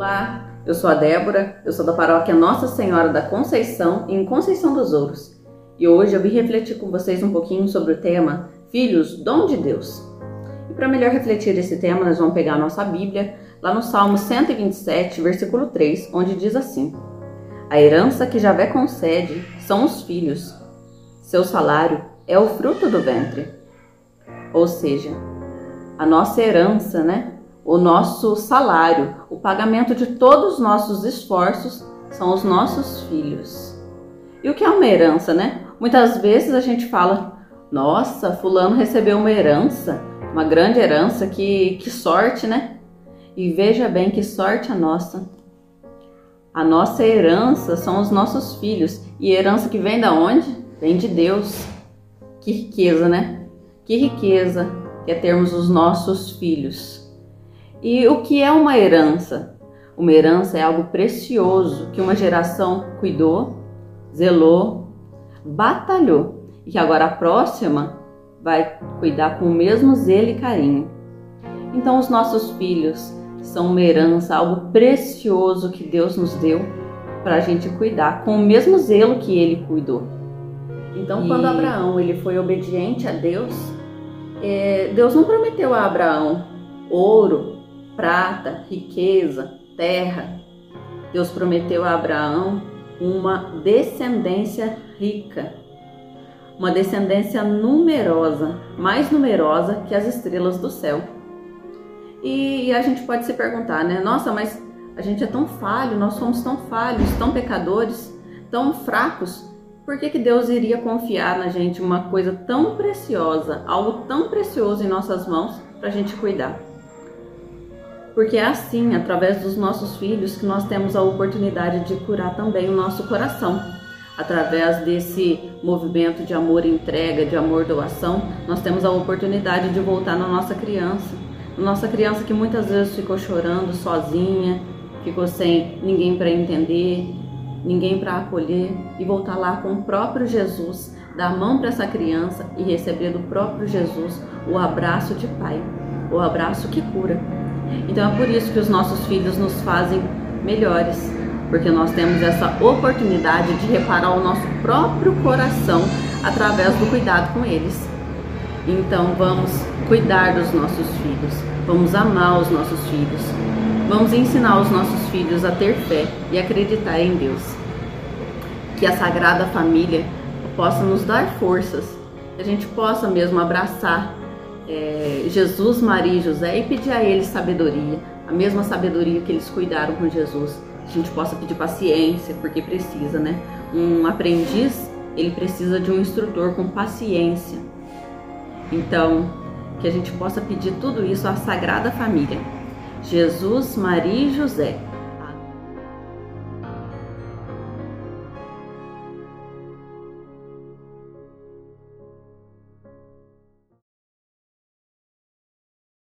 Olá, eu sou a Débora, eu sou da paróquia Nossa Senhora da Conceição, em Conceição dos Ouros. E hoje eu vim refletir com vocês um pouquinho sobre o tema Filhos, dom de Deus. E para melhor refletir esse tema, nós vamos pegar a nossa Bíblia, lá no Salmo 127, versículo 3, onde diz assim: A herança que Javé concede são os filhos, seu salário é o fruto do ventre. Ou seja, a nossa herança, né? O nosso salário, o pagamento de todos os nossos esforços são os nossos filhos. E o que é uma herança, né? Muitas vezes a gente fala: nossa, Fulano recebeu uma herança, uma grande herança, que, que sorte, né? E veja bem que sorte a nossa. A nossa herança são os nossos filhos. E herança que vem da onde? Vem de Deus. Que riqueza, né? Que riqueza que é termos os nossos filhos. E o que é uma herança? Uma herança é algo precioso que uma geração cuidou, zelou, batalhou e que agora a próxima vai cuidar com o mesmo zelo e carinho. Então, os nossos filhos são uma herança, algo precioso que Deus nos deu para a gente cuidar com o mesmo zelo que Ele cuidou. Então, e... quando Abraão ele foi obediente a Deus, é, Deus não prometeu a Abraão ouro, prata, riqueza, terra. Deus prometeu a Abraão uma descendência rica, uma descendência numerosa, mais numerosa que as estrelas do céu. E, a gente pode se perguntar, né? Nossa, mas a gente é tão falho, nós somos tão falhos, tão pecadores, tão fracos. Por que, que Deus iria confiar na gente uma coisa tão preciosa, algo tão precioso em nossas mãos para a gente cuidar? Porque é assim, através dos nossos filhos, que nós temos a oportunidade de curar também o nosso coração. Através desse movimento de amor entrega, de amor doação, nós temos a oportunidade de voltar na nossa criança. Nossa criança que muitas vezes ficou chorando sozinha, ficou sem ninguém para entender, ninguém para acolher e voltar lá com o próprio Jesus, dar a mão para essa criança e receber do próprio Jesus o abraço de pai, o abraço que cura. Então é por isso que os nossos filhos nos fazem melhores, porque nós temos essa oportunidade de reparar o nosso próprio coração através do cuidado com eles. Então vamos cuidar dos nossos filhos, vamos amar os nossos filhos, vamos ensinar os nossos filhos a ter fé e acreditar em Deus. Que a Sagrada Família possa nos dar forças, que a gente possa mesmo abraçar é, Jesus, Maria e José e pedir a eles sabedoria, a mesma sabedoria que eles cuidaram com Jesus. A gente possa pedir paciência, porque precisa, né? Um aprendiz, ele precisa de um instrutor com paciência. Então, que a gente possa pedir tudo isso à Sagrada Família. Jesus, Maria e José